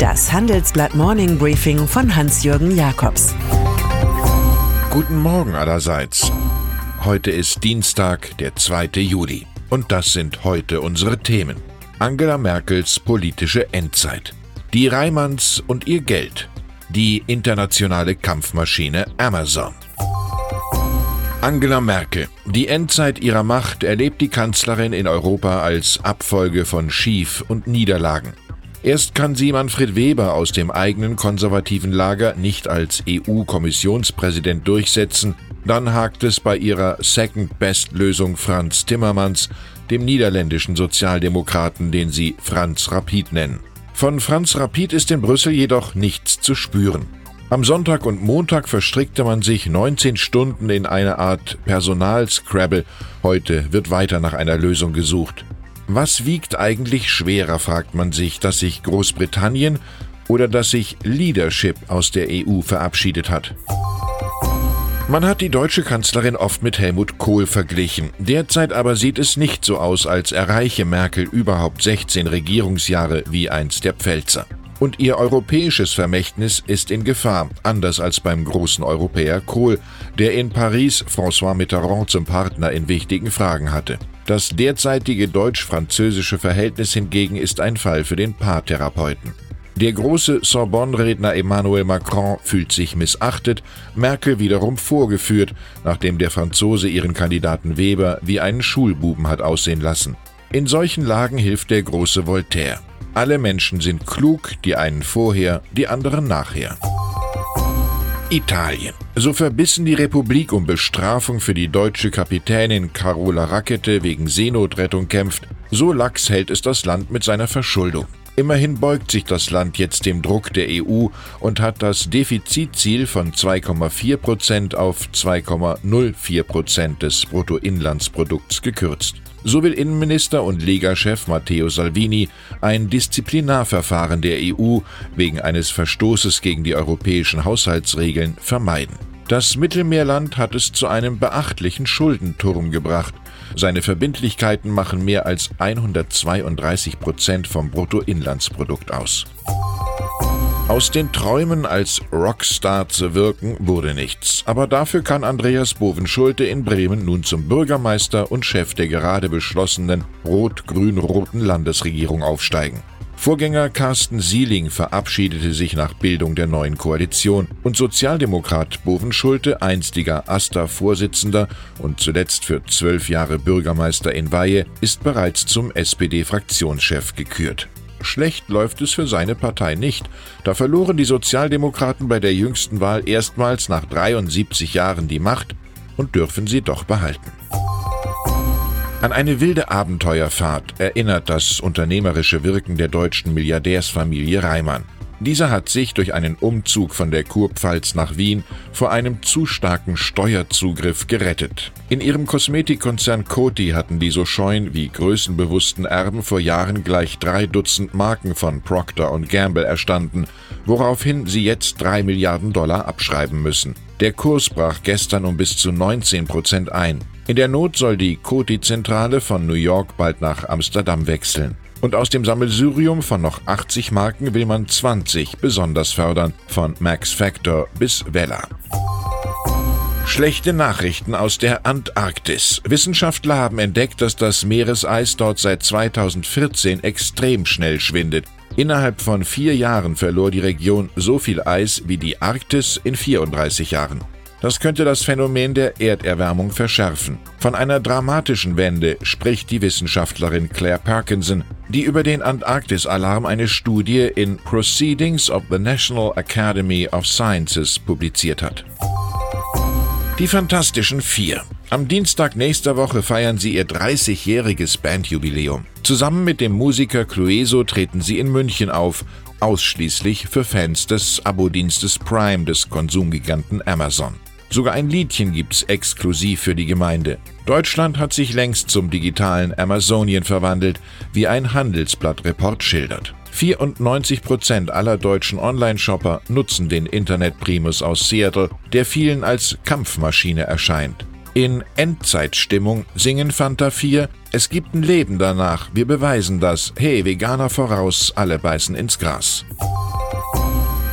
Das Handelsblatt Morning Briefing von Hans-Jürgen Jakobs. Guten Morgen allerseits. Heute ist Dienstag, der 2. Juli. Und das sind heute unsere Themen. Angela Merkels politische Endzeit. Die Reimanns und ihr Geld. Die internationale Kampfmaschine Amazon. Angela Merkel. Die Endzeit ihrer Macht erlebt die Kanzlerin in Europa als Abfolge von Schief- und Niederlagen. Erst kann sie Manfred Weber aus dem eigenen konservativen Lager nicht als EU-Kommissionspräsident durchsetzen, dann hakt es bei ihrer Second-Best-Lösung Franz Timmermans, dem niederländischen Sozialdemokraten, den sie Franz Rapid nennen. Von Franz Rapid ist in Brüssel jedoch nichts zu spüren. Am Sonntag und Montag verstrickte man sich 19 Stunden in eine Art Personal-Scrabble. Heute wird weiter nach einer Lösung gesucht. Was wiegt eigentlich schwerer, fragt man sich, dass sich Großbritannien oder dass sich Leadership aus der EU verabschiedet hat. Man hat die deutsche Kanzlerin oft mit Helmut Kohl verglichen. Derzeit aber sieht es nicht so aus, als erreiche Merkel überhaupt 16 Regierungsjahre wie einst der Pfälzer. Und ihr europäisches Vermächtnis ist in Gefahr, anders als beim großen Europäer Kohl, der in Paris François Mitterrand zum Partner in wichtigen Fragen hatte. Das derzeitige deutsch-französische Verhältnis hingegen ist ein Fall für den Paartherapeuten. Der große Sorbonne-Redner Emmanuel Macron fühlt sich missachtet, Merkel wiederum vorgeführt, nachdem der Franzose ihren Kandidaten Weber wie einen Schulbuben hat aussehen lassen. In solchen Lagen hilft der große Voltaire. Alle Menschen sind klug, die einen vorher, die anderen nachher. Italien. So verbissen die Republik um Bestrafung für die deutsche Kapitänin Carola Rackete wegen Seenotrettung kämpft, so lax hält es das Land mit seiner Verschuldung. Immerhin beugt sich das Land jetzt dem Druck der EU und hat das Defizitziel von 2,4 Prozent auf 2,04 Prozent des Bruttoinlandsprodukts gekürzt. So will Innenminister und Lega-Chef Matteo Salvini ein Disziplinarverfahren der EU wegen eines Verstoßes gegen die europäischen Haushaltsregeln vermeiden. Das Mittelmeerland hat es zu einem beachtlichen Schuldenturm gebracht. Seine Verbindlichkeiten machen mehr als 132 Prozent vom Bruttoinlandsprodukt aus. Aus den Träumen als Rockstar zu wirken wurde nichts, aber dafür kann Andreas Bovenschulte in Bremen nun zum Bürgermeister und Chef der gerade beschlossenen rot-grün-roten Landesregierung aufsteigen. Vorgänger Carsten Sieling verabschiedete sich nach Bildung der neuen Koalition und Sozialdemokrat Bovenschulte, einstiger AStA-Vorsitzender und zuletzt für zwölf Jahre Bürgermeister in Weihe, ist bereits zum SPD-Fraktionschef gekürt. Schlecht läuft es für seine Partei nicht. Da verloren die Sozialdemokraten bei der jüngsten Wahl erstmals nach 73 Jahren die Macht und dürfen sie doch behalten. An eine wilde Abenteuerfahrt erinnert das unternehmerische Wirken der deutschen Milliardärsfamilie Reimann. Dieser hat sich durch einen Umzug von der Kurpfalz nach Wien vor einem zu starken Steuerzugriff gerettet. In ihrem Kosmetikkonzern Coty hatten die so scheuen wie größenbewussten Erben vor Jahren gleich drei Dutzend Marken von Procter Gamble erstanden, woraufhin sie jetzt drei Milliarden Dollar abschreiben müssen. Der Kurs brach gestern um bis zu 19 Prozent ein. In der Not soll die Coty-Zentrale von New York bald nach Amsterdam wechseln. Und aus dem Sammelsurium von noch 80 Marken will man 20 besonders fördern, von Max Factor bis Vella. Schlechte Nachrichten aus der Antarktis. Wissenschaftler haben entdeckt, dass das Meereseis dort seit 2014 extrem schnell schwindet. Innerhalb von vier Jahren verlor die Region so viel Eis wie die Arktis in 34 Jahren. Das könnte das Phänomen der Erderwärmung verschärfen. Von einer dramatischen Wende spricht die Wissenschaftlerin Claire Parkinson, die über den Antarktis-Alarm eine Studie in Proceedings of the National Academy of Sciences publiziert hat. Die Fantastischen Vier. Am Dienstag nächster Woche feiern sie ihr 30-jähriges Bandjubiläum. Zusammen mit dem Musiker Clueso treten sie in München auf, ausschließlich für Fans des Abo-Dienstes Prime des Konsumgiganten Amazon. Sogar ein Liedchen gibt's exklusiv für die Gemeinde. Deutschland hat sich längst zum digitalen Amazonien verwandelt, wie ein Handelsblatt-Report schildert. 94 Prozent aller deutschen Online-Shopper nutzen den Internet-Primus aus Seattle, der vielen als Kampfmaschine erscheint. In Endzeitstimmung singen Fanta 4, es gibt ein Leben danach, wir beweisen das, hey, Veganer voraus, alle beißen ins Gras.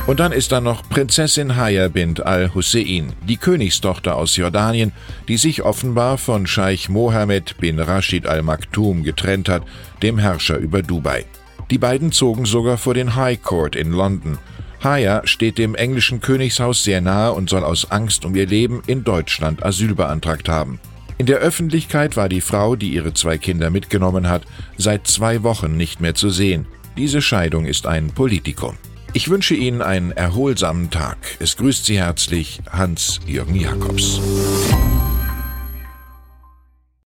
Und dann ist da noch Prinzessin Haya bint al-Hussein, die Königstochter aus Jordanien, die sich offenbar von Scheich Mohammed bin Rashid al-Maktoum getrennt hat, dem Herrscher über Dubai. Die beiden zogen sogar vor den High Court in London. Haya steht dem englischen Königshaus sehr nahe und soll aus Angst um ihr Leben in Deutschland Asyl beantragt haben. In der Öffentlichkeit war die Frau, die ihre zwei Kinder mitgenommen hat, seit zwei Wochen nicht mehr zu sehen. Diese Scheidung ist ein Politikum. Ich wünsche Ihnen einen erholsamen Tag. Es grüßt Sie herzlich Hans-Jürgen Jakobs.